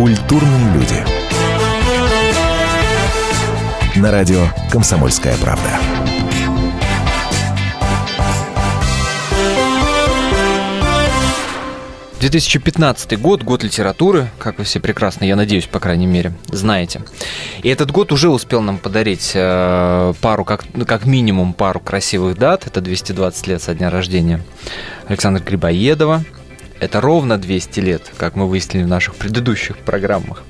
Культурные люди. На радио «Комсомольская правда». – 2015 год, год литературы, как вы все прекрасно, я надеюсь, по крайней мере, знаете. И этот год уже успел нам подарить э, пару, как, ну, как минимум пару красивых дат. Это 220 лет со дня рождения Александра Грибоедова. Это ровно 200 лет, как мы выяснили в наших предыдущих программах.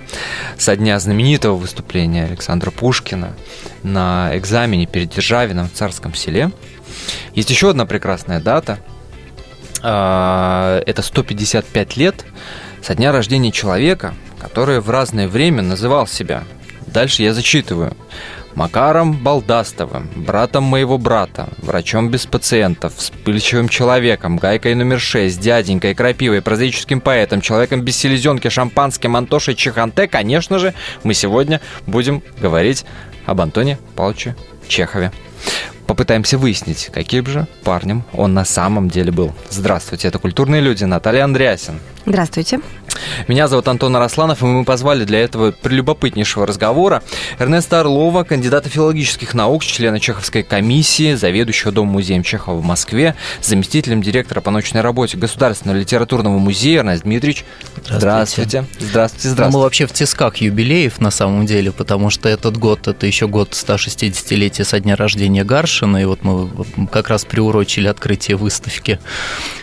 Со дня знаменитого выступления Александра Пушкина на экзамене перед Державином в Царском селе. Есть еще одна прекрасная дата. А, это 155 лет со дня рождения человека, который в разное время называл себя. Дальше я зачитываю. Макаром Балдастовым, братом моего брата, врачом без пациентов, вспыльчивым человеком, гайкой номер шесть, дяденькой, крапивой, прозаическим поэтом, человеком без селезенки, шампанским, Антошей Чеханте, конечно же, мы сегодня будем говорить об Антоне Павловиче Чехове. Попытаемся выяснить, каким же парнем он на самом деле был. Здравствуйте, это «Культурные люди», Наталья Андреасин. Здравствуйте. Меня зовут Антон Арасланов, и мы позвали для этого прелюбопытнейшего разговора Эрнеста Орлова, кандидата филологических наук, члена Чеховской комиссии, заведующего Дом-музеем Чехова в Москве, заместителем директора по научной работе Государственного литературного музея Эрнест Дмитриевич. Здравствуйте. Здравствуйте, здравствуйте. Ну, мы вообще в тисках юбилеев на самом деле, потому что этот год, это еще год 160-летия со дня рождения Гаршина, и вот мы как раз приурочили открытие выставки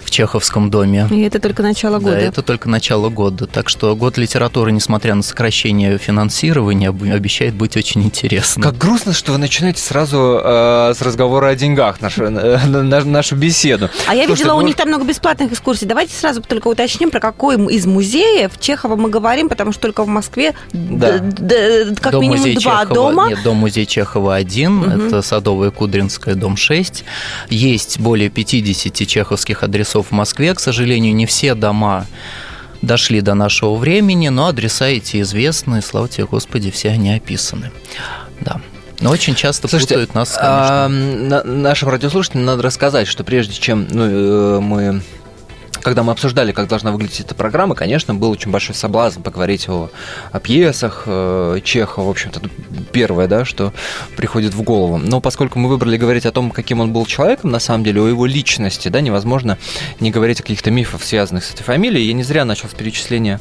в Чеховском доме. И это только начало года. Да, это только начало года. Так что год литературы, несмотря на сокращение финансирования, обещает быть очень интересным. Как грустно, что вы начинаете сразу э, с разговора о деньгах нашу, э, нашу беседу. А я видела, у них там много бесплатных экскурсий. Давайте сразу только уточним, про какой из музеев Чехова мы говорим, потому что только в Москве да. как дом минимум два Чехова, дома. Нет, дом музей Чехова один, угу. это Садовая Кудринская, дом 6. Есть более 50 чеховских адресов в Москве. К сожалению, не все дома дошли до нашего времени, но адреса эти известны, слава тебе, Господи, все они описаны. Да. Но очень часто Слушайте, путают нас, конечно. А, на, нашим радиослушателям надо рассказать, что прежде чем ну, э, мы когда мы обсуждали, как должна выглядеть эта программа, конечно, был очень большой соблазн поговорить о, о пьесах э, Чехова, в общем-то, первое, да, что приходит в голову. Но поскольку мы выбрали говорить о том, каким он был человеком, на самом деле, о его личности, да, невозможно не говорить о каких-то мифах, связанных с этой фамилией. Я не зря начал с перечисления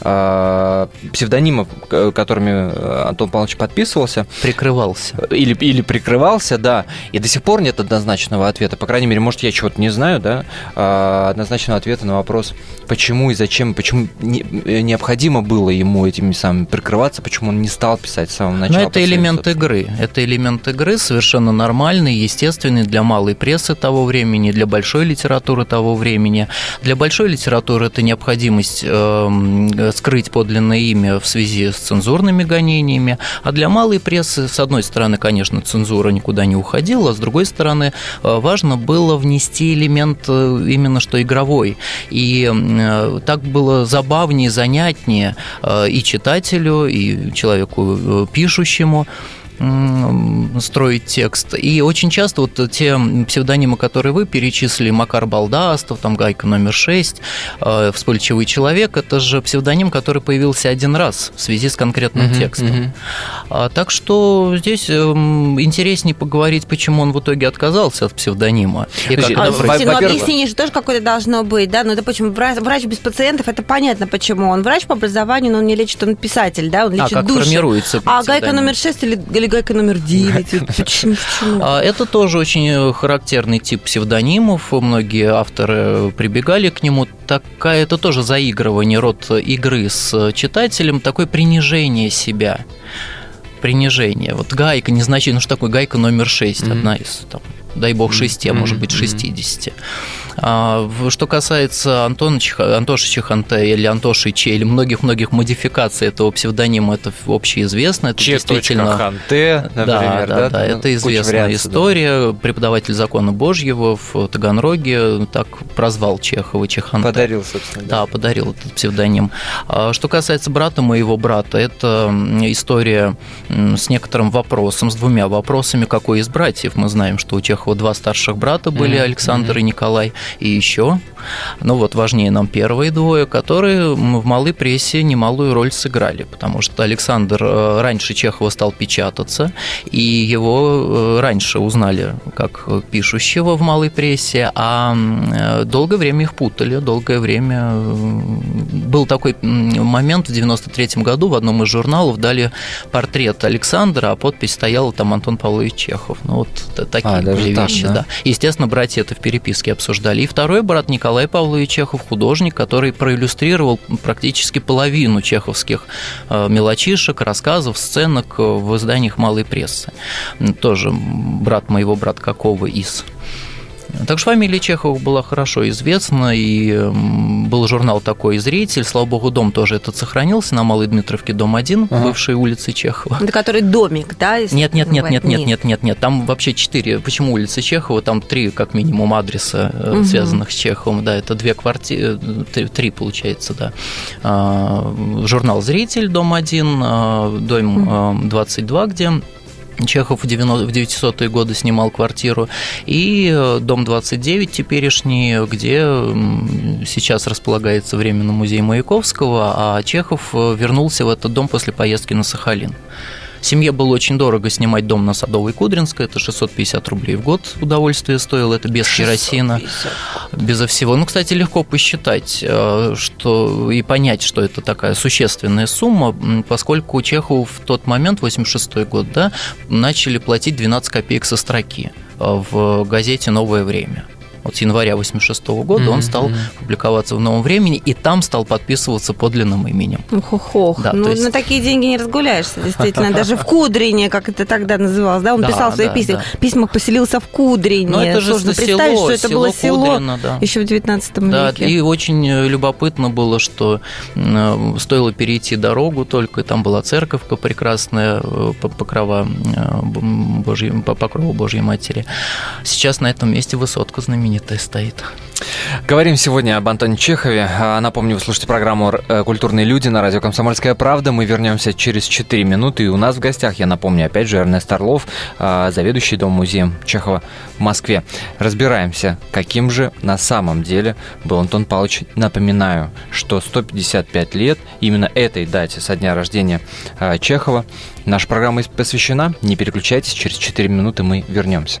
э, псевдонимов, которыми Антон Павлович подписывался. Прикрывался. Или, или прикрывался, да. И до сих пор нет однозначного ответа. По крайней мере, может, я чего-то не знаю, да, э, однозначно точного ответа на вопрос, почему и зачем, почему не, э, необходимо было ему этими самыми прикрываться, почему он не стал писать с самого начала. Но это элемент игры. Это элемент игры совершенно нормальный, естественный для малой прессы того времени, для большой литературы того времени. Для большой литературы это необходимость э, скрыть подлинное имя в связи с цензурными гонениями, а для малой прессы, с одной стороны, конечно, цензура никуда не уходила, а с другой стороны, э, важно было внести элемент э, именно что игровой другой. И э, так было забавнее, занятнее э, и читателю, и человеку э, пишущему строить текст. И очень часто вот те псевдонимы, которые вы перечислили, Макар Балдастов, там Гайка номер 6, э, Вспыльчивый человек, это же псевдоним, который появился один раз в связи с конкретным uh-huh, текстом. Uh-huh. А, так что здесь эм, интереснее поговорить, почему он в итоге отказался от псевдонима. И как а, слушайте, ну объяснение же тоже какое-то должно быть, да? Ну, допустим, врач, врач без пациентов, это понятно, почему. Он врач по образованию, но он не лечит, он писатель, да? Он а лечит а как души. формируется А Гайка номер 6 или, или гайка номер 9. Почему? А, это тоже очень характерный тип псевдонимов. Многие авторы прибегали к нему. Такая, это тоже заигрывание, род игры с читателем, такое принижение себя принижение. Вот гайка незначительно, ну что такое гайка номер 6, mm-hmm. одна из, там, дай бог, 6, mm-hmm. может быть, 60. Mm-hmm. А, что касается Антона Чих... Антоши Чиханте или Антоши Че, или многих-многих модификаций этого псевдонима, это общеизвестно. Это Че. действительно... Ханте, например, да, да, да, да, это известная история. Да. Преподаватель закона Божьего в Таганроге так прозвал Чехова Чиханте. Подарил, собственно. Да, да подарил этот псевдоним. А, что касается брата моего брата, это история с некоторым вопросом, с двумя вопросами, какой из братьев. Мы знаем, что у Чехова Чехова два старших брата были, mm-hmm. Александр и Николай, и еще, ну вот важнее нам первые двое, которые в малой прессе немалую роль сыграли, потому что Александр э, раньше Чехова стал печататься, и его э, раньше узнали как пишущего в малой прессе, а э, долгое время их путали, долгое время был такой момент в 93 году в одном из журналов дали портрет Александра, а подпись стояла там Антон Павлович Чехов. Ну вот такие а, были так, вещи, да? да. Естественно, братья это в переписке обсуждали. И второй брат Николай Павлович Чехов, художник, который проиллюстрировал практически половину чеховских э, мелочишек, рассказов, сценок в изданиях малой прессы. Тоже брат моего брата Какого из так что фамилия Чехова была хорошо известна, и был журнал такой «Зритель». Слава богу, дом тоже этот сохранился на Малой Дмитровке, дом 1, ага. бывшей улице Чехова. Это который домик, да? Нет, нет, нет, нет, нет, нет, нет, нет. Там вообще четыре. Почему улица Чехова? Там три, как минимум, адреса, угу. связанных с Чеховым. Да, это две квартиры, э, три, получается, да. А, журнал «Зритель», дом 1, а, дом 22, где Чехов в 900-е годы снимал квартиру, и э, дом 29 теперешний, где сейчас располагается временно музей Маяковского, а Чехов э, вернулся в этот дом после поездки на Сахалин. Семье было очень дорого снимать дом на Садовой Кудринской, это 650 рублей в год удовольствие стоило, это без 650. керосина, безо всего. Ну, кстати, легко посчитать э, что, и понять, что это такая существенная сумма, поскольку Чехову в тот момент, 86 год, да, начали платить 12 копеек со строки э, в газете «Новое время» вот с января 86 года mm-hmm. он стал публиковаться в «Новом времени», и там стал подписываться подлинным именем. Ох-ох, да, ну есть... на такие деньги не разгуляешься, действительно. Даже в Кудрине, как это тогда называлось, да, он писал свои письма. Письма поселился в Кудрине. Но это же Сложно представить, что это было село еще в 19 веке. Да, и очень э, любопытно было, что э, стоило перейти дорогу только, и там была церковка прекрасная, э, покрова Божьей, покрова Божьей Матери. Сейчас на этом месте высотка знаменитая знаменитая стоит. Говорим сегодня об Антоне Чехове. А, напомню, вы слушаете программу э, «Культурные люди» на радио «Комсомольская правда». Мы вернемся через 4 минуты. И у нас в гостях, я напомню, опять же, Эрнест Орлов, а, заведующий Дом-музеем Чехова в Москве. Разбираемся, каким же на самом деле был Антон Павлович. Напоминаю, что 155 лет именно этой дате со дня рождения а, Чехова. Наша программа посвящена. Не переключайтесь, через 4 минуты мы вернемся.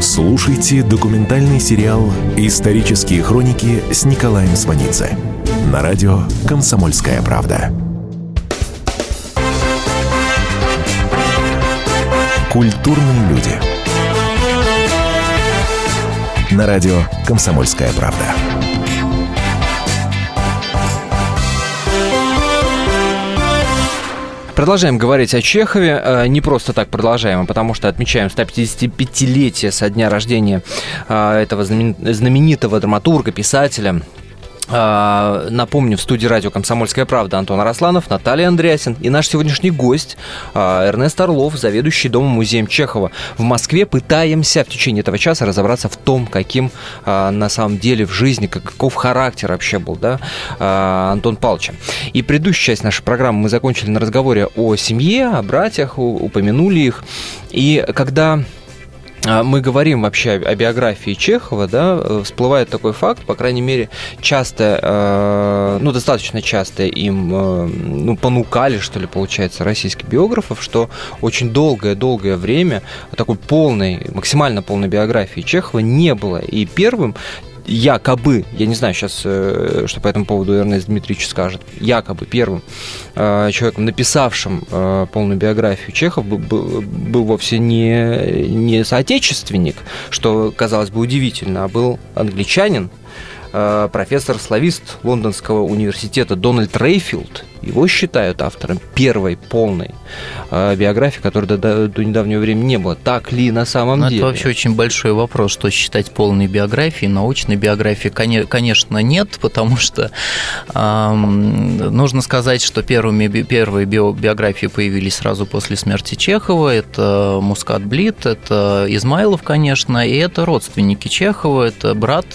Слушайте документальный сериал «Исторические хроники» с Николаем Сванидзе на радио «Комсомольская правда». Культурные люди. На радио «Комсомольская правда». Продолжаем говорить о Чехове. Э, не просто так продолжаем, а потому что отмечаем 155-летие со дня рождения э, этого знаменитого драматурга, писателя, напомню, в студии радио «Комсомольская правда» Антон Арасланов, Наталья Андреасин и наш сегодняшний гость а, Эрнест Орлов, заведующий Домом-музеем Чехова. В Москве пытаемся в течение этого часа разобраться в том, каким а, на самом деле в жизни, каков характер вообще был да, Антон Павловича. И предыдущую часть нашей программы мы закончили на разговоре о семье, о братьях, упомянули их. И когда а, мы говорим вообще о биографии Чехова, да, э, всплывает такой факт, по крайней мере, часто, э, ну, достаточно часто им, э, ну, понукали, что ли, получается, российских биографов, что очень долгое-долгое время такой полной, максимально полной биографии Чехова не было. И первым якобы, я не знаю сейчас, э, что по этому поводу Эрнест Дмитриевич скажет, якобы первым э, человеком, написавшим э, полную биографию Чехов, был, был вовсе не, не соотечественник, что казалось бы удивительно, а был англичанин, профессор-славист Лондонского университета Дональд Рейфилд его считают автором первой полной э, биографии, которой до, до, до недавнего времени не было. Так ли на самом Но деле? Это вообще очень большой вопрос, что считать полной биографией. Научной биографии, конечно, нет, потому что э, нужно сказать, что первыми, первые биографии появились сразу после смерти Чехова. Это Мускат Блит, это Измайлов, конечно, и это родственники Чехова, это брат,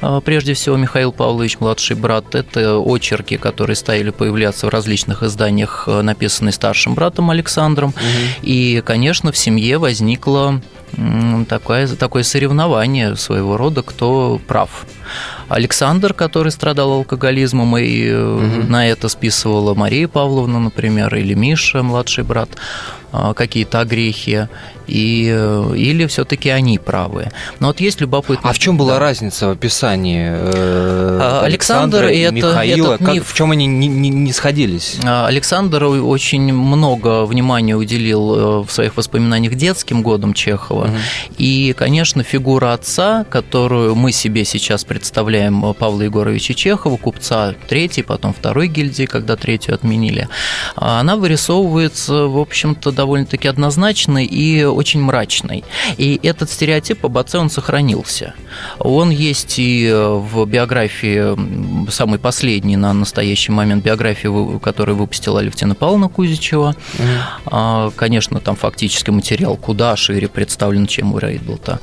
э, прежде всего, Михаил Павлович, младший брат, это очерки, которые стали появляться в различных изданиях, э, написанные старшим братом Александром. Угу. И, конечно, в семье возникло такое, такое соревнование своего рода, кто прав. Александр, который страдал алкоголизмом, и угу. на это списывала Мария Павловна, например, или Миша, младший брат, э, какие-то огрехи и, или все-таки они правы. Но вот есть любопытно. А в чем была да. разница в описании э, Александр и это, Михаила? Этот как, миф... В чем они не, не, не сходились? Александр очень много внимания уделил в своих воспоминаниях детским годам Чехова. Угу. И, конечно, фигура отца, которую мы себе сейчас представляем Павла Егоровича Чехова, купца третьей, потом второй гильдии, когда третью отменили, она вырисовывается, в общем-то, довольно-таки однозначно и очень мрачной. И этот стереотип об отце, он сохранился. Он есть и в биографии, самой последней на настоящий момент биографии, которую выпустила Алевтина Павловна Кузичева. Mm. Конечно, там фактически материал куда шире представлен, чем у Рейдлта.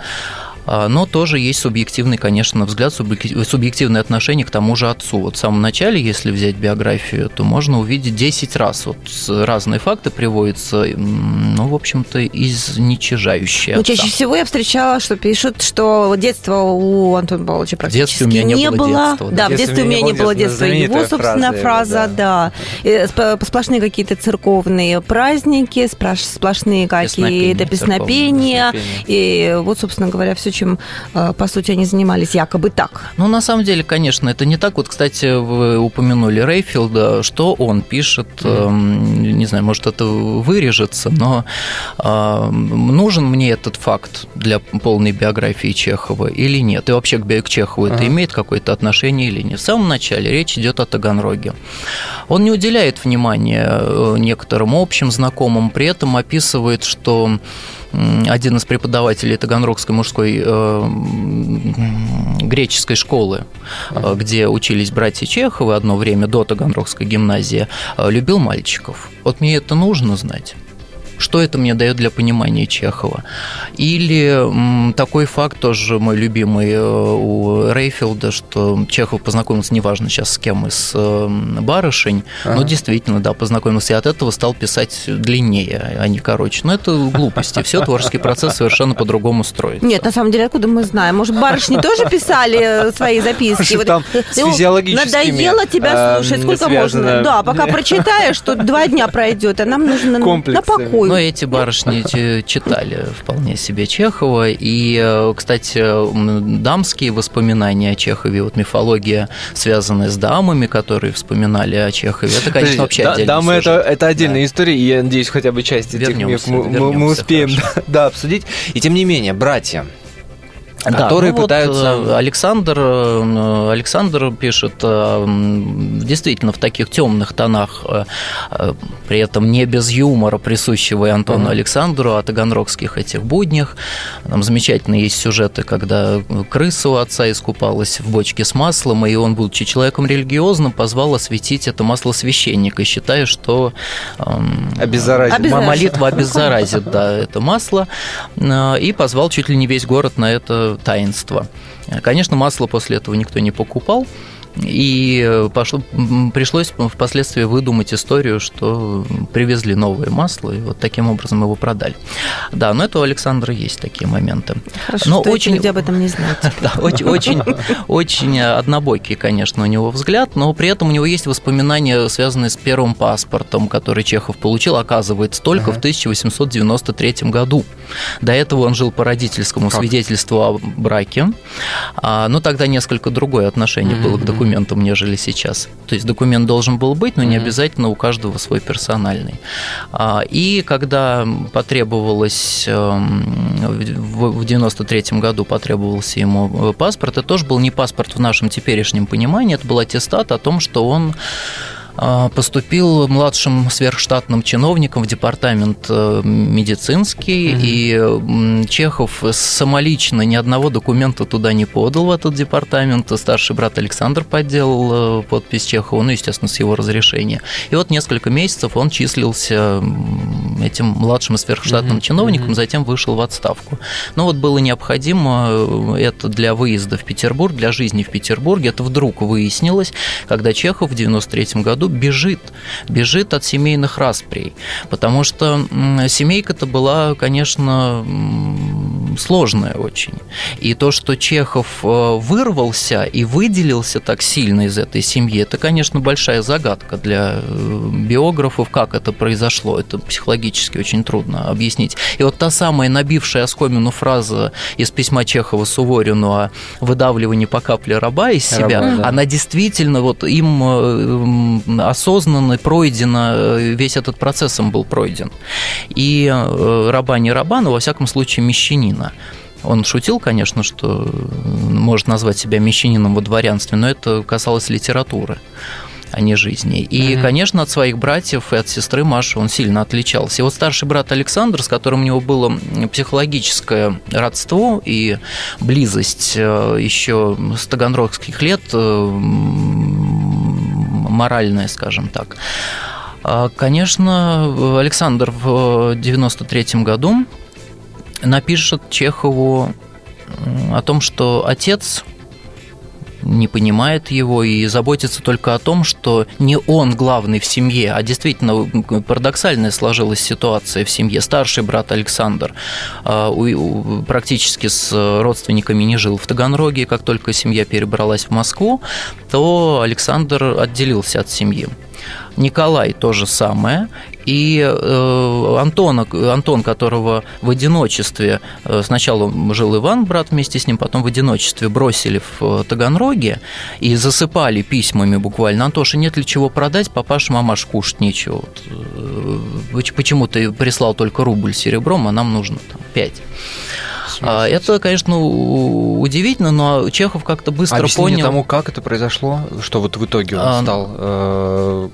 А, но тоже есть субъективный, конечно, взгляд, субъективное отношение к тому же отцу. Вот в самом начале, если взять биографию, то можно увидеть 10 раз. Вот разные факты приводятся, ну, в общем-то, изничижающие. Ну, чаще всего я встречала, что пишут, что детство у Антона Павловича практически у меня не, не было. было детства, да, в детстве у меня не было детства. Его, собственно, фраза, да. да. Сплошные какие-то церковные праздники, сплошные какие-то песнопения. И вот, собственно говоря, все, чем, э, по сути, они занимались якобы так. Ну, на самом деле, конечно, это не так. Вот, кстати, вы упомянули Рейфилда, что он пишет, mm-hmm. не знаю, может, это вырежется, но э, нужен мне этот факт для полной биографии Чехова или нет? И вообще к, Чехову uh-huh. это имеет какое-то отношение или нет? В самом начале речь идет о Таганроге. Он не уделяет внимания э, некоторым общим знакомым, при этом описывает, что один из преподавателей Таганрогской мужской э, греческой школы, э, где учились братья Чеховы одно время до Таганрогской гимназии, э, любил мальчиков. Вот мне это нужно знать. Что это мне дает для понимания Чехова? Или такой факт тоже мой любимый э, у Рейфилда, что Чехов познакомился, неважно сейчас с кем, из э, барышень, ага. но действительно, да, познакомился, и от этого стал писать длиннее, а не короче. Но это глупости, все творческий процесс совершенно по-другому строится. Нет, на самом деле, откуда мы знаем? Может, барышни тоже писали свои записки? Там с физиологическими Надоело тебя слушать, сколько можно? Да, пока прочитаешь, что два дня пройдет, а нам нужно на покой но эти барышни читали вполне себе Чехова. И, э, кстати, дамские воспоминания о Чехове, вот мифология, связанная с дамами, которые вспоминали о Чехове, это, конечно, вообще да, отдельная Дамы это, это отдельная да. история, и я надеюсь, хотя бы часть этих миф мы, мы успеем да, да, обсудить. И тем не менее, братья, да, которые ну пытаются. Вот Александр, э, Александр пишет э, действительно в таких темных тонах, э, при этом не без юмора, присущего и Антону uh-huh. Александру, о таганрогских этих буднях. Там замечательные есть сюжеты, когда крыса у отца искупалась в бочке с маслом, и он, будучи человеком религиозным, позвал осветить это масло священника, считая, что эм, обеззаразит. молитва обеззаразит да, это масло, и позвал чуть ли не весь город на это таинство. Конечно, масло после этого никто не покупал, и э, пошло, пришлось впоследствии выдумать историю, что привезли новое масло, и вот таким образом его продали. Да, но это у Александра есть такие моменты. Хорошо, но что очень, люди об этом не знают. Да, очень, очень, очень однобокий, конечно, у него взгляд, но при этом у него есть воспоминания, связанные с первым паспортом, который Чехов получил, оказывается, только в 1893 году. До этого он жил по родительскому свидетельству о браке, а, но тогда несколько другое отношение было к документу документом, нежели сейчас. То есть документ должен был быть, но не обязательно у каждого свой персональный. А, и когда потребовалось эм, в 93 году потребовался ему паспорт, это тоже был не паспорт в нашем теперешнем понимании, это был аттестат о том, что он поступил младшим сверхштатным чиновником в департамент э, медицинский, mm-hmm. и Чехов самолично ни одного документа туда не подал в этот департамент. Старший брат Александр подделал э, подпись Чехова, ну, естественно, с его разрешения. И вот несколько месяцев он числился этим младшим сверхштатным mm-hmm. чиновником, mm-hmm. затем вышел в отставку. Но вот было необходимо э, это для выезда в Петербург, для жизни в Петербурге. Это вдруг выяснилось, когда Чехов в 93 году году бежит, бежит от семейных расприй, потому что семейка-то была, конечно, сложная очень. И то, что Чехов э, вырвался и выделился так сильно из этой семьи, это, конечно, большая загадка для э, биографов, как это произошло. Это психологически очень трудно объяснить. И вот та самая набившая оскомину фраза из письма Чехова Суворину о выдавливании по капле раба из себя, раба, да. она действительно вот им э, осознанно пройдено, э, весь этот процесс им был пройден. И э, раба не раба, но во всяком случае мещанина. Он шутил, конечно, что может назвать себя мещанином во дворянстве, но это касалось литературы а не жизни. И, mm-hmm. конечно, от своих братьев и от сестры Маши он сильно отличался. И вот старший брат Александр, с которым у него было психологическое родство и близость э, еще с таганрогских лет, моральное, скажем так. А, конечно, Александр в 93 году напишет Чехову о том, что отец не понимает его и заботится только о том, что не он главный в семье, а действительно парадоксальная сложилась ситуация в семье. Старший брат Александр а, практически с родственниками не жил в Таганроге, как только семья перебралась в Москву, то Александр отделился от семьи. Николай то же самое. И э, Антона, Антон, которого в одиночестве, э, сначала жил Иван, брат вместе с ним, потом в одиночестве бросили в Таганроге и засыпали письмами буквально. Антоша, нет ли чего продать? Папаша, мамаш, кушать нечего. Вот, почему ты прислал только рубль серебром, а нам нужно там, пять. А, это, конечно, удивительно, но Чехов как-то быстро Объяснение понял. тому, как это произошло, что вот в итоге он а, стал, э,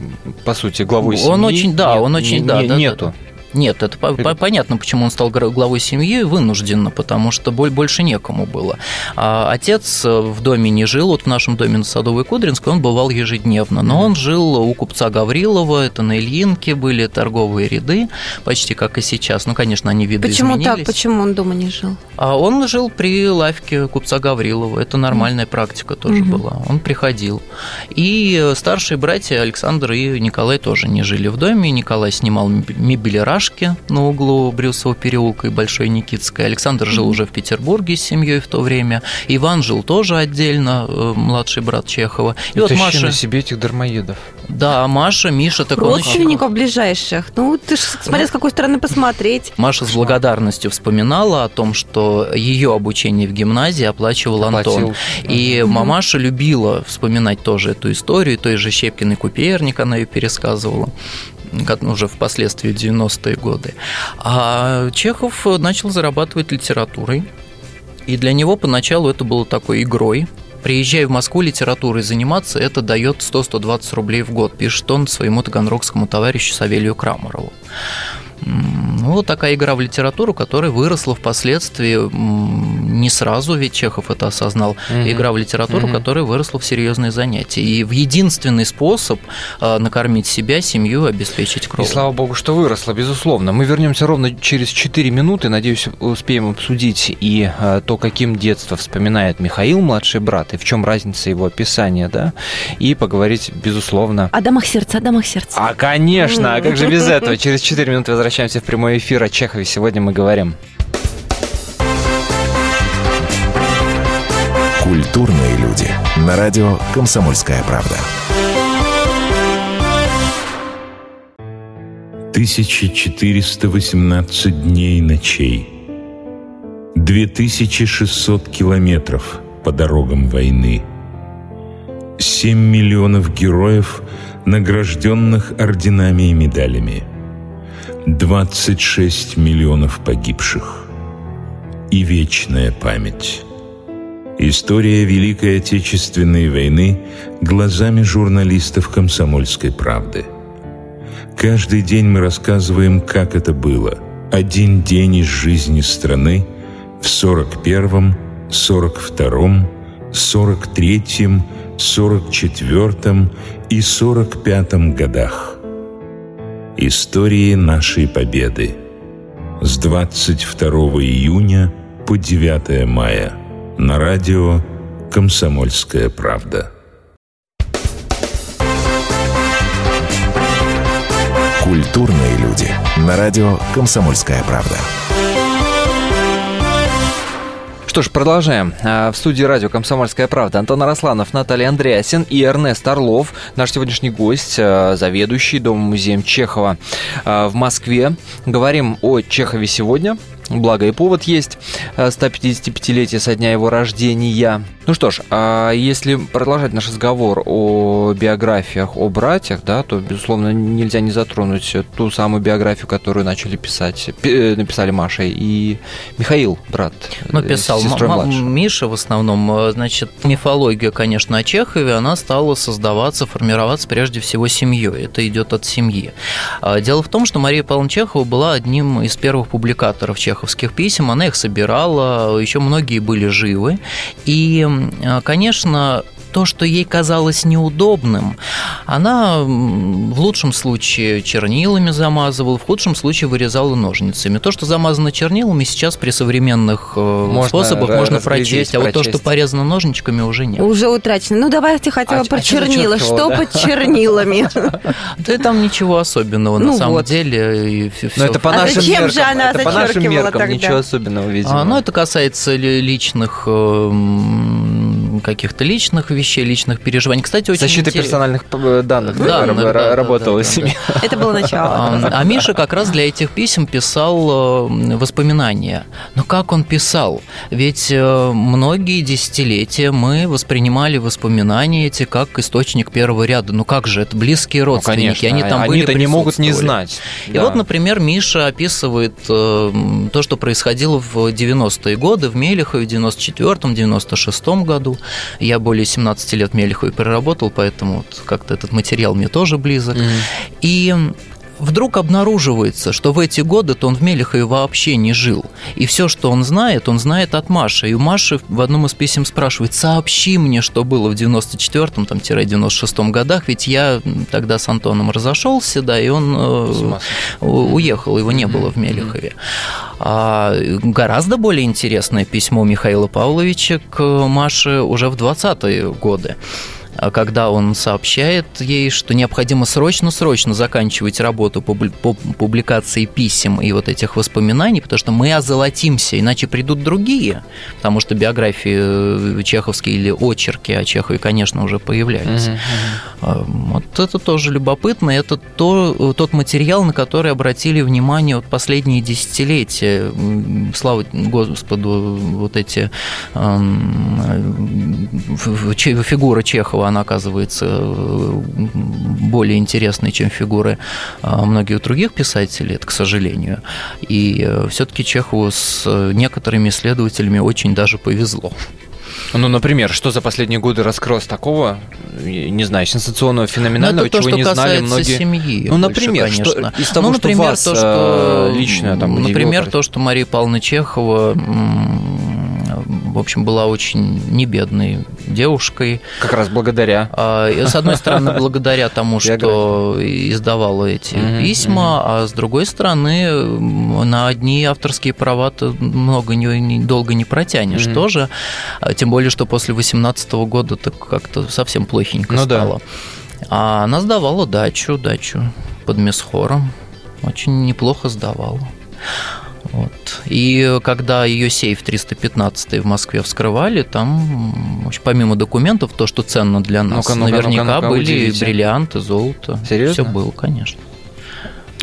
по сути, главой семьи. Он очень, да, он очень, да, да, нету. Да, нет, это по понятно, почему он стал главой семьи, вынужденно, потому что больше некому было. А отец э, в доме не жил, вот в нашем доме на Садовой Кудринской он бывал ежедневно, но он жил у купца Гаврилова, это на Ильинке были торговые ряды, почти как и сейчас. Ну, конечно, они виды Почему так? Почему он дома не жил? А он жил при лавке купца Гаврилова, это нормальная практика тоже mm-hmm. была. Он приходил. И старшие братья Александр и Николай тоже не жили в доме, Николай снимал мебелираж Рашке на углу Брюсового переулка и Большой Никитской. Александр жил уже в Петербурге с семьей в то время. Иван жил тоже отдельно, э, младший брат Чехова. И, и вот Маша... на себе этих дармоедов. Да, Маша, Миша, так Родственников он... ближайших. Ну, ты же смотри, с какой стороны посмотреть. Маша с благодарностью вспоминала о том, что ее обучение в гимназии оплачивал Оплатил. Антон. И мамаша любила вспоминать тоже эту историю, той же Щепкиной Куперник она ее пересказывала уже впоследствии 90-е годы. А Чехов начал зарабатывать литературой. И для него поначалу это было такой игрой, Приезжая в Москву литературой заниматься, это дает 100-120 рублей в год, пишет он своему таганрогскому товарищу Савелию Крамарову. Ну, вот такая игра в литературу, которая выросла впоследствии не сразу, ведь Чехов это осознал. Угу. Игра в литературу, угу. которая выросла в серьезные занятия. И в единственный способ а, накормить себя, семью, обеспечить кровь. И слава богу, что выросла, безусловно. Мы вернемся ровно через 4 минуты. Надеюсь, успеем обсудить и а, то, каким детство вспоминает Михаил, младший брат, и в чем разница его описания, да, и поговорить, безусловно... О домах сердца, о домах сердца. А, конечно, а как же без этого? Через 4 минуты возвращаемся в прямой эфир. О Чехове сегодня мы говорим. Культурные люди. На радио «Комсомольская правда». Тысяча четыреста восемнадцать дней и ночей. Две тысячи шестьсот километров по дорогам войны. 7 миллионов героев, награжденных орденами и медалями. 26 миллионов погибших. И вечная память. История Великой Отечественной войны глазами журналистов «Комсомольской правды». Каждый день мы рассказываем, как это было. Один день из жизни страны в 41-м, 42-м, 43-м, 44-м и 45-м годах. Истории нашей победы с 22 июня по 9 мая на радио «Комсомольская правда». Культурные люди. На радио «Комсомольская правда». Что ж, продолжаем. А, в студии радио «Комсомольская правда» Антон Арасланов, Наталья Андреасин и Эрнест Орлов. Наш сегодняшний гость, а, заведующий Домом-музеем Чехова а, в Москве. Говорим о Чехове сегодня. Благо и повод есть. 155-летие со дня его рождения. Ну что ж, а если продолжать наш разговор о биографиях, о братьях, да, то, безусловно, нельзя не затронуть ту самую биографию, которую начали писать, э, написали Маша и Михаил, брат. Ну, э, писал Миша в основном. Э, значит, мифология, конечно, о Чехове, она стала создаваться, формироваться прежде всего семьей. Это идет от семьи. А, дело в том, что Мария Павловна Чехова была одним из первых публикаторов чеховских писем. Она их собирала, еще многие были живы. И а, конечно, то, что ей казалось неудобным, она в лучшем случае чернилами замазывала, в худшем случае вырезала ножницами. То, что замазано чернилами, сейчас при современных э, можно способах можно прочесть, а вот то, что порезано ножничками, уже нет. Уже утрачено. Ну, давайте хотя бы а, про а чернила. Что да? под чернилами? Да там ничего особенного, на ну самом деле. Но это по нашим меркам. же она нашим меркам ничего особенного, видимо. Ну, это касается личных эм, каких-то личных вещей, личных переживаний. Кстати, очень Защита интерес... персональных э, данных, да, да, да, работала да, семья. Да. Это было начало. А, а Миша как раз для этих писем писал э, воспоминания. Но как он писал? Ведь э, многие десятилетия мы воспринимали воспоминания эти как источник первого ряда. Ну как же, это близкие ну, родственники, ну, они там они были не могут не знать. И да. вот, например, Миша описывает то, что происходило в 90-е годы в Мелехове, в 94-м, 96-м году. Я более 17 лет Мелеховой проработал, поэтому вот как-то этот материал мне тоже близок. Mm-hmm. И вдруг обнаруживается, что в эти годы-то он в Мелехове вообще не жил. И все, что он знает, он знает от Маши. И у Маши в одном из писем спрашивает, сообщи мне, что было в 94-м, там, 96-м годах, ведь я тогда с Антоном разошелся, да, и он э, уехал, его не было в Мелехове. А гораздо более интересное письмо Михаила Павловича к Маше уже в 20-е годы. А когда он сообщает ей, что необходимо срочно-срочно заканчивать работу по публикации писем и вот этих воспоминаний, потому что мы озолотимся, иначе придут другие, потому что биографии э, чеховские или очерки о Чехове, конечно, уже появлялись. Uh-huh. Вот это тоже любопытно, это то, тот материал, на который обратили внимание вот последние десятилетия. Слава Господу, вот эти эм, фигуры Чехова Она оказывается э, более интересной, чем фигуры э, многих других писателей, это к сожалению. И э, все-таки Чехову с некоторыми исследователями очень даже повезло. Ну, например, что за последние годы раскрылось такого, не знаю, сенсационного, феноменального, то, чего не знали многие. Семьи ну, например, больше, что, из того, ну, например, что вас то, что, лично там Например, то, что Мария Павловна Чехова в общем, была очень небедной девушкой. Как раз благодаря. А, с одной стороны, благодаря тому, что издавала эти письма, а с другой стороны, на одни авторские права ты много не, долго не протянешь тоже. А, тем более, что после 18 года так как-то совсем плохенько ну, стало. Да. А она сдавала дачу, дачу под Месхором. Очень неплохо сдавала. Вот. И когда ее сейф 315 в Москве вскрывали, там, помимо документов, то, что ценно для нас, ну-ка, ну-ка, наверняка ну-ка, ну-ка, были удивите. бриллианты, золото. Серьезно? Все было, конечно.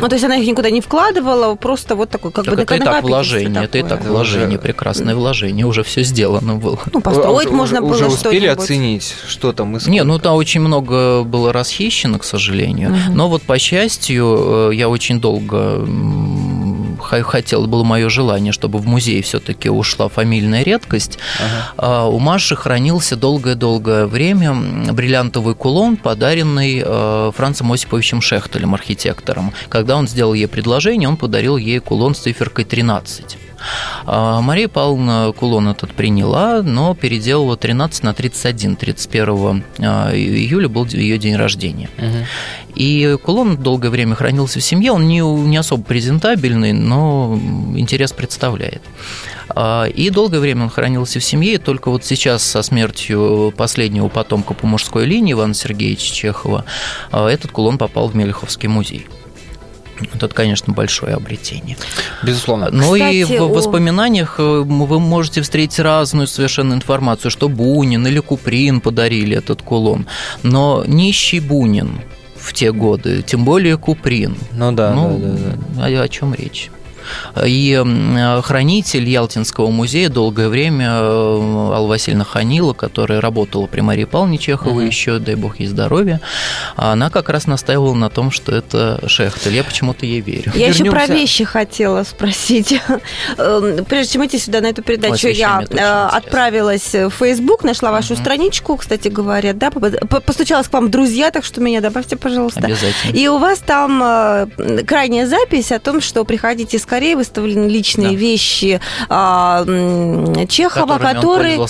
Ну, то есть она их никуда не вкладывала, просто вот такой, как так бы это и так вложение, это и так вложение, прекрасное вложение, уже все сделано было. Ну, построить А можно уже, было Уже успели что-нибудь. оценить, что там и Не, ну там очень много было расхищено, к сожалению. Мгм. Но вот по счастью, э, я очень долго хотел, было мое желание, чтобы в музей все-таки ушла фамильная редкость. Ага. А У Маши хранился долгое-долгое время бриллиантовый кулон, подаренный э, Францем Осиповичем Шехтелем, архитектором. Когда он сделал ей предложение, он подарил ей кулон с циферкой 13. А Мария Павловна кулон этот приняла, но переделала 13 на 31. 31 а, июля был ее день рождения. Мгм. И кулон долгое время хранился в семье, он не, не особо презентабельный, но интерес представляет. А, И долгое время он хранился в семье, и только вот сейчас со смертью последнего потомка по мужской линии Ивана Сергеевича Чехова этот кулон попал в Мелеховский музей. Вот Это, конечно, большое обретение. Безусловно. Ну и в о- воспоминаниях э, вы можете встретить разную совершенно информацию, что Бунин или Куприн подарили этот кулон. Но нищий Бунин в те годы, тем более Куприн. Ну да, ну, да, да, да. О, о чем речь? И хранитель Ялтинского музея долгое время э, Алла Васильевна Ханила, которая работала при Марии Павловне Чеховой Мгм. еще, дай бог ей здоровья, она как раз настаивала на том, что это Шехтель. Я почему-то ей верю. Я еще про Вернемся. вещи хотела спросить. Эм, Прежде чем идти сюда на эту передачу, Ой, я э, отправилась в Facebook, нашла вашу Мгм. страничку, кстати говоря, да, постучалась к вам в друзья, так что меня добавьте, пожалуйста. Обязательно. И у вас там э, крайняя запись о том, что приходите скорее, выставлены личные Да. вещи а, Чехова, которые да.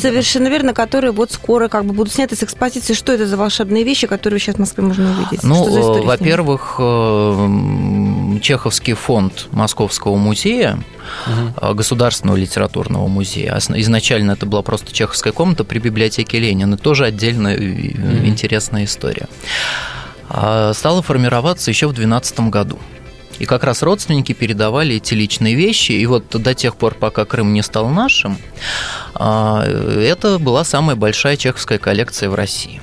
совершенно верно, которые вот скоро как бы будут сняты с экспозиции. Что это за волшебные вещи, которые сейчас в Москве можно увидеть? Ну, э, во-первых, э, Чеховский фонд Московского музея, э, Государственного литературного музея. Изначально это была просто чеховская комната при библиотеке Ленина. Тоже отдельная Мгм. интересная история. А, Стала формироваться еще в 2012 году. И как раз родственники передавали эти личные вещи. И вот до тех пор, пока Крым не стал нашим, а, это была самая большая чеховская коллекция в России.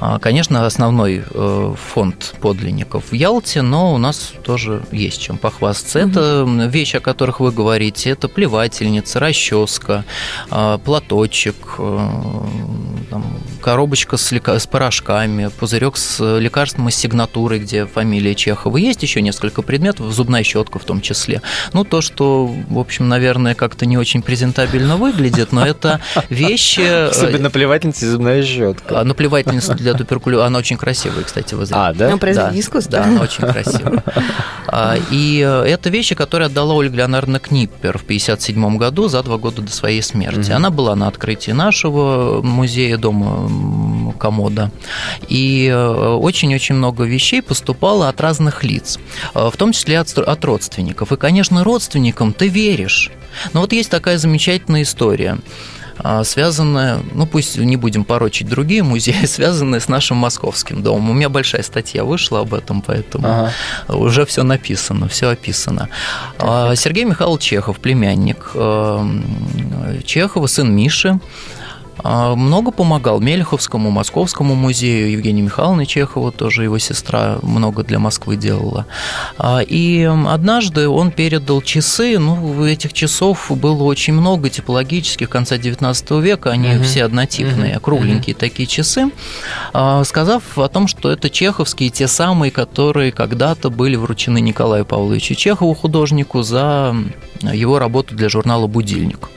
А, Конечно, основной э, фонд подлинников в Ялте, но у нас тоже есть чем похвастаться. Это вещи, о которых вы говорите, это плевательница, расческа, а, платочек, э, там, коробочка с, лека- с порошками, пузырек с лекарством и сигнатурой, где фамилия Чехова. Есть еще несколько предметов, зубная щетка в том числе. Ну, то, что, в общем, наверное, как-то не очень презентабельно выглядит, но это вещи... э, Особенно плевательница и зубная щетка. а наплевательница для туберкулеза, она очень красивая, кстати, вы А, да? Ну, произведение искусства. Да, она очень красивая. А, И э, это вещи, которые отдала Ольга Леонардовна Книппер в 1957 году, за два года до своей смерти. Она была на открытии нашего музея дома Комода. И э, очень-очень много вещей поступало от разных лиц, э, в том числе от, от родственников. И, конечно, родственникам ты веришь. Но вот есть такая замечательная история связанная, ну пусть не будем порочить другие музеи, связанная с нашим московским домом. У меня большая статья вышла об этом, поэтому Ага. уже все написано, все описано. А, Сергей Михайлович Чехов, племянник э, Чехова, сын Миши, а, много помогал Мелеховскому, Московскому музею, Евгению Михайловне Чехову, тоже его сестра много для Москвы делала. А, И однажды он передал часы, ну, этих часов было очень много типологических, конца 19 века, они Мгм. все однотипные, Мгм. кругленькие такие часы, а, сказав о том, что это чеховские, те самые, которые когда-то были вручены Николаю Павловичу Чехову, художнику, за его работу для журнала «Будильник».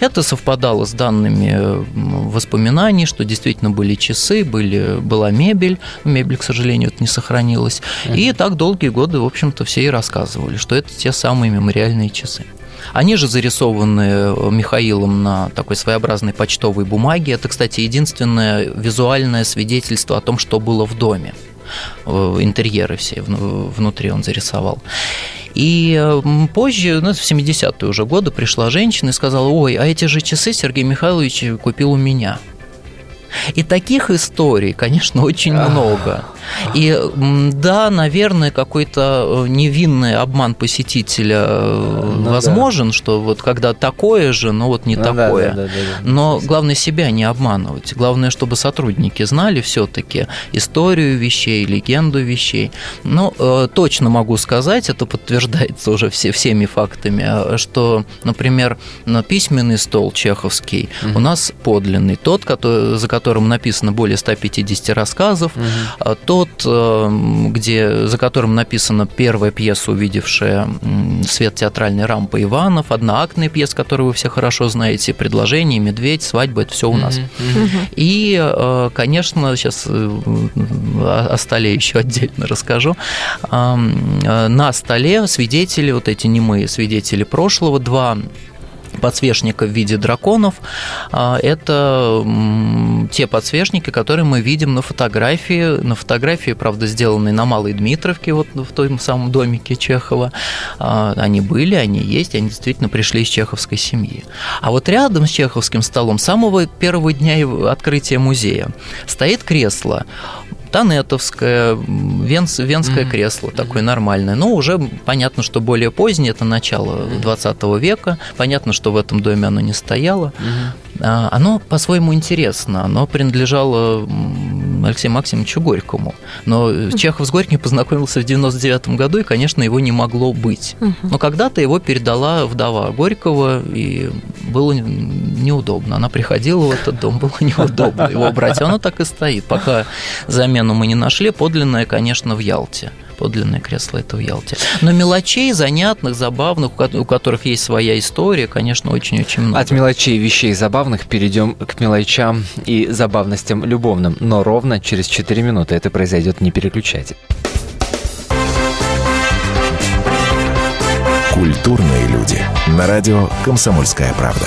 Это совпадало с данными м, воспоминаний, что действительно были часы, были, была мебель. Мебель, к сожалению, это не сохранилась. И так долгие годы, в общем-то, все и рассказывали, что это те самые мемориальные часы. Они же зарисованы Михаилом на такой своеобразной почтовой бумаге. Это, кстати, единственное визуальное свидетельство о том, что было в доме. Э, Интерьеры все вну- внутри он зарисовал. И позже, ну, в 70-е уже годы, пришла женщина и сказала, ой, а эти же часы Сергей Михайлович купил у меня. И таких историй, конечно, очень Ах. много. И да, наверное, какой-то э, невинный обман посетителя э, ну, возможен, да. что вот когда такое же, но вот не ну, такое. Да, да, да, да, но главное себя не обманывать. Главное, чтобы сотрудники знали все-таки историю вещей, легенду вещей. Ну, э, точно могу сказать, это подтверждается уже все, всеми фактами, что, например, на письменный стол чеховский угу. у нас подлинный, тот, который, за которым написано более 150 рассказов, угу. Тот, э, где, за которым написана первая пьеса, увидевшая свет театральной рампы Иванов, одноактная пьеса, которую вы все хорошо знаете, «Предложение», «Медведь», «Свадьба» – это все у нас. Угу. И, э, конечно, сейчас э, о столе еще отдельно расскажу. На столе свидетели, вот эти немые свидетели прошлого, два подсвечника в виде драконов. А, это те подсвечники, которые мы видим на фотографии. На фотографии, правда, сделанной на Малой Дмитровке, вот в том самом домике Чехова. А, они были, они есть, они действительно пришли из чеховской семьи. А вот рядом с чеховским столом с самого первого дня открытия музея стоит кресло Танетовское, Венс, Венское mm-hmm. кресло такое нормальное. Но уже понятно, что более позднее, это начало 20 века. Понятно, что в этом доме оно не стояло. Mm-hmm. Оно по-своему интересно. Оно принадлежало Алексею Максимовичу Горькому. Но Чехов с Горьким познакомился в 99 году, и, конечно, его не могло быть. Но когда-то его передала вдова Горького, и было неудобно. Она приходила в этот дом, было неудобно его брать. Оно так и стоит. Пока замену мы не нашли, подлинное, конечно, в Ялте подлинное кресло это в Ялте. Но мелочей, занятных, забавных, у которых есть своя история, конечно, очень-очень много. От мелочей вещей забавных перейдем к мелочам и забавностям любовным. Но ровно через 4 минуты это произойдет, не переключайте. Культурные люди. На радио «Комсомольская правда».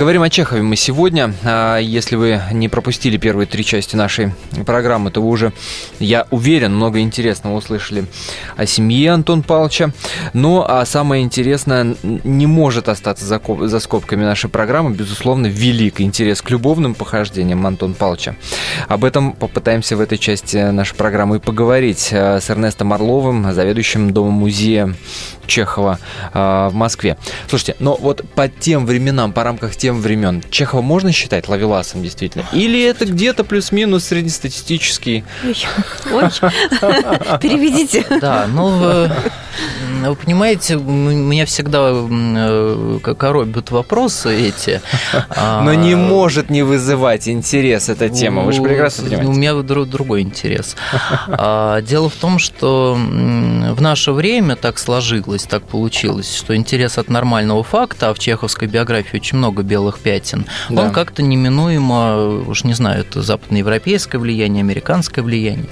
Говорим о Чехове мы сегодня. А, если вы не пропустили первые три части нашей программы, то вы уже, я уверен, много интересного услышали о семье Антон Павловича. Но а самое интересное не может остаться за, скобками нашей программы. Безусловно, велик интерес к любовным похождениям Антон Павловича. Об этом попытаемся в этой части нашей программы и поговорить а, с Эрнестом Орловым, заведующим Домом-музея Чехова в Москве. Слушайте, но вот по тем временам, по рамках тех тем времен. Чехова можно считать ловеласом действительно? Или это где-то плюс-минус среднестатистический? Ой, переведите. Да, ну, вы понимаете, меня всегда э, коробят вопросы эти. А, Но не может не вызывать интерес эта тема, вы же прекрасно понимаете. У меня другой интерес. А, дело в том, что в наше время так сложилось, так получилось, что интерес от нормального факта, а в чеховской биографии очень много белых белых пятен, да. он как-то неминуемо, уж не знаю, это западноевропейское влияние, американское влияние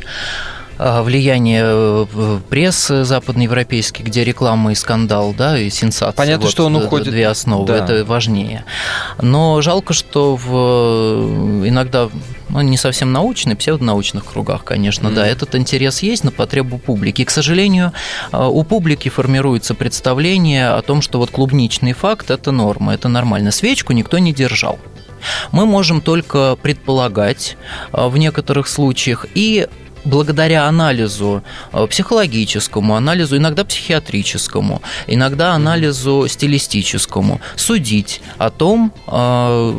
а, влияние э, прессы западноевропейской, где реклама и скандал, да, и сенсация. Понятно, вот, что он уходит. Две основы, да. это важнее. Но жалко, что в, э, иногда ну, не совсем научный, псевдонаучных кругах, конечно, mm. да, этот интерес есть на потребу публики. И, к сожалению, э, у публики формируется представление о том, что вот клубничный факт – это норма, это нормально. Свечку никто не держал. Мы можем только предполагать в некоторых случаях и благодаря анализу э, психологическому, анализу иногда психиатрическому, иногда анализу стилистическому, судить о том, э,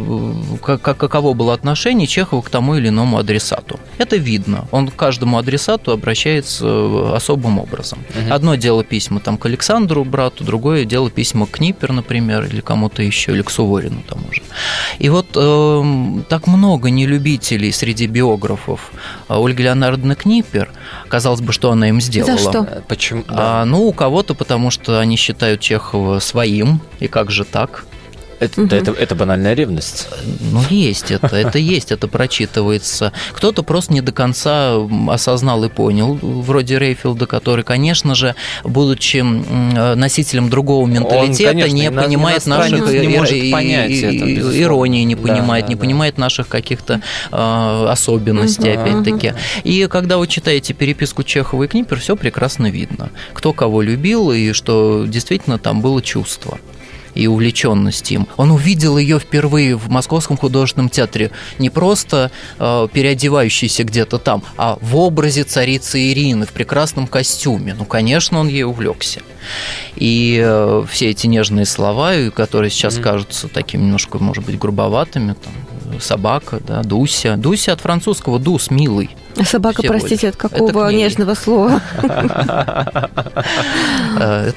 каково было отношение Чехова к тому или иному адресату. Это видно. Он к каждому адресату обращается э, особым образом. Угу. Одно дело письма там, к Александру, брату, другое дело письма к Ниппер, например, или кому-то еще, или к Суворину тому же. И вот э, так много нелюбителей среди биографов Ольги Леонардовны Книпер, казалось бы, что она им сделала. За что? Почему? А, ну, у кого-то, потому что они считают Чехова своим, и как же так? Это, да, это, это банальная ревность. Ну, есть это, это есть, это прочитывается. Кто-то просто не до конца осознал и понял, вроде Рейфилда, который, конечно же, будучи носителем другого менталитета, Он, конечно, не понимает наших не и- может и- понять и- это, безусловно. иронии, не понимает, да, не да. понимает наших каких-то э, особенностей, Мгм. опять-таки. И когда вы читаете переписку Чехова и Книпер, все прекрасно видно. Кто кого любил, и что действительно там было чувство и увлеченность им. Он увидел ее впервые в Московском художественном театре не просто э, переодевающейся где-то там, а в образе царицы Ирины в прекрасном костюме. Ну, конечно, он ей увлекся. И э, все эти нежные слова, которые сейчас Мгм. кажутся такими немножко, может быть, грубоватыми, там, собака, да, Дуся. Дуся от французского «дус», «милый». Собака, Всего простите, лишь. от какого нежного слова?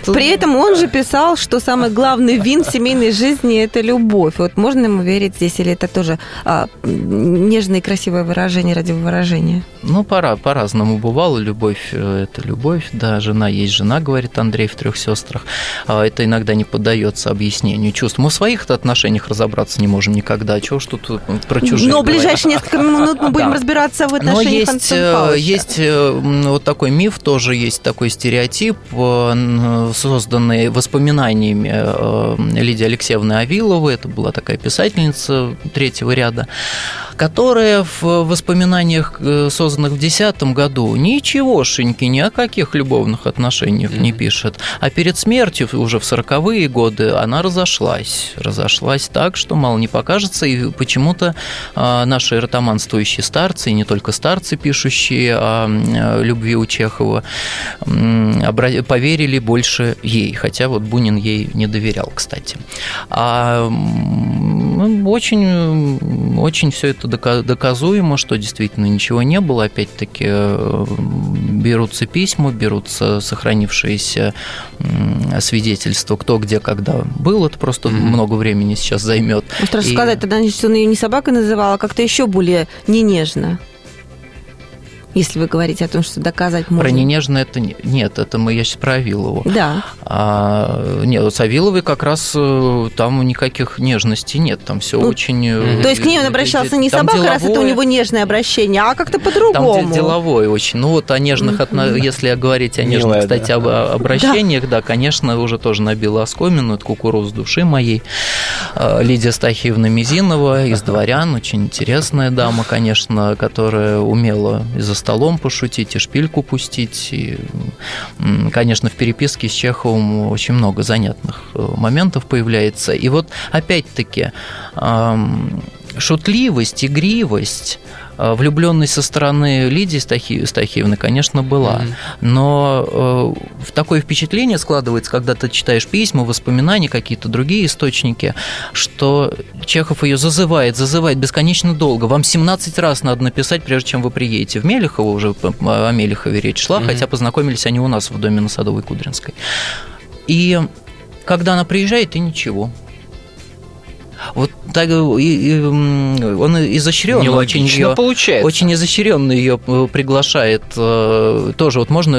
При этом он же писал, что самый главный вин семейной жизни – это любовь. Вот можно ему верить здесь, или это тоже а, нежное и красивое выражение ради выражения? Ну, пора, по-разному бывало. Любовь э, – это любовь. Да, жена есть жена, говорит Андрей в трех сестрах. А Это иногда не поддается объяснению чувств. Мы в своих отношениях разобраться не можем никогда. Чего ж тут э, про чужие Но ближайшие несколько минут мы будем разбираться в Но отношениях есть, э, есть э, вот такой миф, тоже есть такой стереотип, э, созданный воспоминаниями Лидии Алексеевны Авиловой, это была такая писательница третьего ряда, которая в воспоминаниях, созданных в 2010 году, ничегошеньки, ни о каких любовных отношениях не пишет. А перед смертью, уже в 40-е годы, она разошлась. Разошлась так, что мало не покажется, и почему-то наши ротоманствующие старцы, и не только старцы, пишущие о м, любви у Чехова, поверили больше ей, хотя вот Бунин ей не доверял, кстати. А ну, очень, очень все это дока- доказуемо, что действительно ничего не было. Опять-таки э, берутся письма, берутся сохранившиеся свидетельства, кто где когда был. Это просто Мгм. много времени сейчас займет. Ну, страшно И- сказать, тогда значит, он ее не собакой называл, а как-то еще более не нежно. Если вы говорите о том, что доказать можно. Про ненежно это не- нет, это мы я сейчас про Авилову. Да. А, нет, вот с Авиловой как раз э, там никаких нежностей нет, там все Ну, очень. э, То есть к ней он э, обращался не там собака, раз это у деловое, него нежное обращение, а как-то Там по-другому. де- деловое очень. Ну вот о нежных, если говорить о нежных, Милое, кстати, да. об- обращениях, да. конечно, уже тоже набила оскомину, это кукуруз души моей. А, Лидия Стахиевна Мизинова из «Дворян», очень интересная дама, конечно, которая умела и за столом пошутить, и шпильку пустить. И, конечно, в переписке с Чеховым очень много занятных э, моментов появляется. И вот опять-таки шутливость, игривость, влюбленность со стороны Лидии Стахи- Стахиевны, конечно, была. Мгм. Но э, такое впечатление складывается, когда ты читаешь письма, воспоминания, какие-то другие источники, что Чехов ее зазывает, зазывает бесконечно долго. Вам 17 раз надо написать, прежде чем вы приедете. В Мелехово уже п- о Мелехове речь шла, Мгм. хотя познакомились они у нас в доме на Садовой Кудринской. И когда она приезжает, и ничего. Вот так и- и, м, он изощренно очень ее получается. очень изощренно ее э, приглашает. э, Тоже вот можно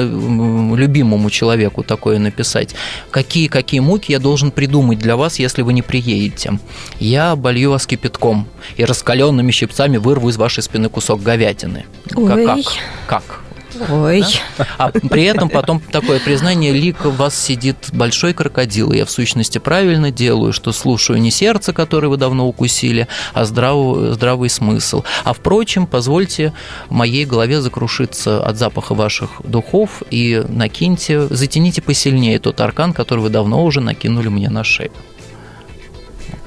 любимому человеку такое написать. Какие, какие муки я должен придумать для вас, если вы не приедете? Я оболью вас кипятком и раскаленными щипцами вырву из вашей спины кусок говядины. Ой. Как? как? Ой. А при этом потом такое признание, лик в вас сидит большой крокодил, и я в сущности правильно делаю, что слушаю не сердце, которое вы давно укусили, а здравый, здравый смысл. А впрочем, позвольте моей голове закрушиться от запаха ваших духов и накиньте, затяните посильнее тот аркан, который вы давно уже накинули мне на шею.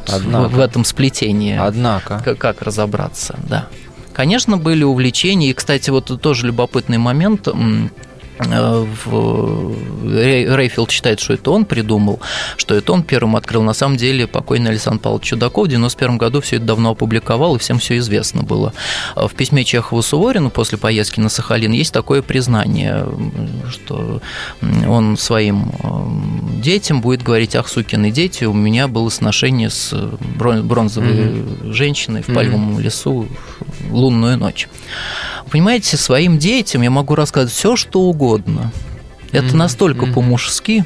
Однако. В, в этом сплетении. Однако. Как, как разобраться, да. Конечно, были увлечения, и, кстати, вот тоже любопытный момент. Э, Рей- Рейфилд считает, что это он придумал, что это он первым открыл. На самом деле покойный Александр Павлович Чудаков в 91 году все это давно опубликовал, и всем все известно было. В письме Чехову Суворину после поездки на Сахалин есть такое признание, что он своим детям будет говорить, ах, сукины дети, у меня было сношение с брон- бронзовой женщиной в пальмовом лесу в лунную ночь. Понимаете, своим детям я могу рассказать все, что угодно. Это mm-hmm. настолько mm-hmm. по-мужски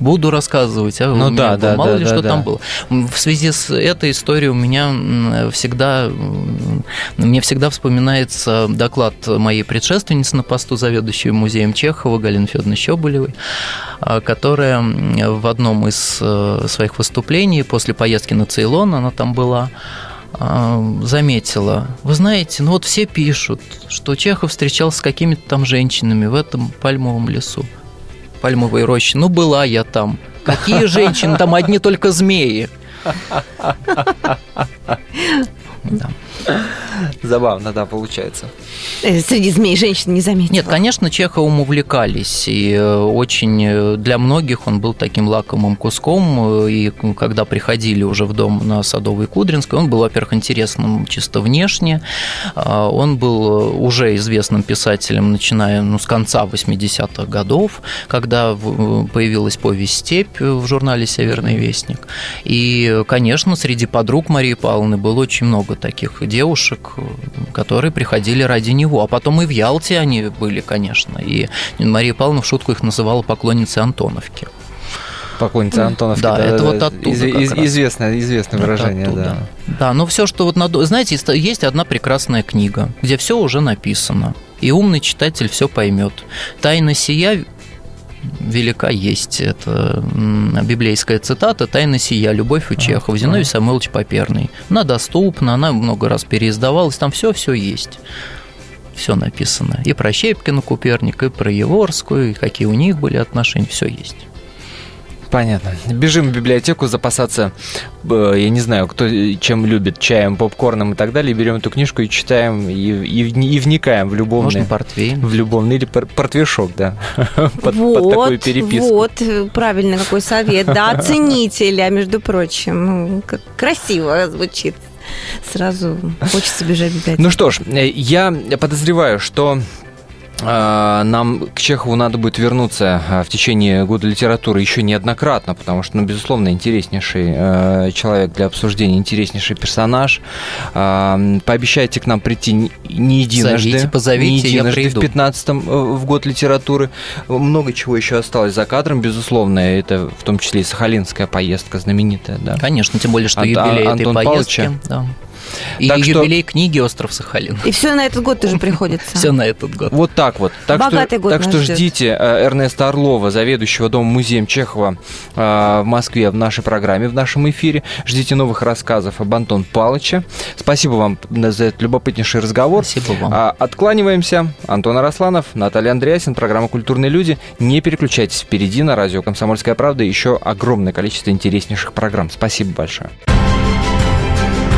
буду рассказывать. А ну да, да, мало да, ли да, что да. там было. В связи с этой историей у меня всегда мне всегда вспоминается доклад моей предшественницы на посту заведующей музеем Чехова Галины Федоровны Щебулевой, а, которая в одном из э, своих выступлений после поездки на Цейлон, она там была, заметила, вы знаете, ну вот все пишут, что Чехов встречался с какими-то там женщинами в этом пальмовом лесу пальмовой рощи. Ну, была я там. Какие женщины? Там одни только змеи. Да. Забавно, да, получается. Э, среди змей женщин не заметила. Нет, конечно, Чеховым увлекались, и э, очень э, для многих он был таким лакомым куском, и когда приходили уже в дом на Садовой Кудринской, он был, во-первых, интересным чисто внешне, а, он был уже известным писателем, начиная ну, с конца 80-х годов, когда появилась повесть «Степь» в журнале «Северный вестник», и, конечно, среди подруг Марии Павловны было очень много таких девушек, которые приходили ради него. А потом и в Ялте они были, конечно. И Мария Павловна в шутку их называла поклонницей Антоновки. Поклонница Антоновки. Да, да, это да, вот оттуда. Из, из, известное, известное выражение, да. Да, но все, что вот надо. Знаете, есть одна прекрасная книга, где все уже написано. И умный читатель все поймет. Тайна сия велика есть. Это библейская цитата «Тайна сия. Любовь у Чехова». Зиновий Самойлович Поперный. Она доступна, она много раз переиздавалась, там все-все есть все написано. И про Щепкина Куперник, и про Еворскую, и какие у них были отношения, все есть. Понятно. Бежим в библиотеку запасаться, э, я не знаю, кто чем любит, чаем, попкорном и так далее. Берем эту книжку и читаем, и, и, и вникаем в любовный... Можно портвейн. В любовный или портвейшок, да. под, вот, под такую переписку. Вот, правильно, какой совет. Да, оценителя, между прочим. Ну, красиво звучит сразу хочется бежать в библиотеку. Ну что ж, э, я подозреваю, что а, нам к Чехову надо будет вернуться а, в течение года литературы еще неоднократно, потому что, ну, безусловно, интереснейший э, человек для обсуждения, интереснейший персонаж. Э, пообещайте к нам прийти не единожды. Зовите, позовите, не единожды я приду. в 15-м э, в год литературы. Много чего еще осталось за кадром, безусловно. Это в том числе и сахалинская поездка знаменитая. Да. Конечно, тем более, что Ан- юбилей Антон этой поездки. Павловича. Да. И так юбилей что... книги «Остров Сахалин». И все на этот год тоже приходится. Все на этот год. Вот так вот. Так Богатый что, год Так что ждет. ждите э, Эрнеста Орлова, заведующего Домом музеем Чехова э, в Москве в нашей программе, в нашем эфире. Ждите новых рассказов об Антон Палыче. Спасибо вам за этот любопытнейший разговор. Спасибо вам. А, откланиваемся. Антон Арасланов, Наталья Андреасин, программа «Культурные люди». Не переключайтесь. Впереди на радио «Комсомольская правда» еще огромное количество интереснейших программ. Спасибо большое.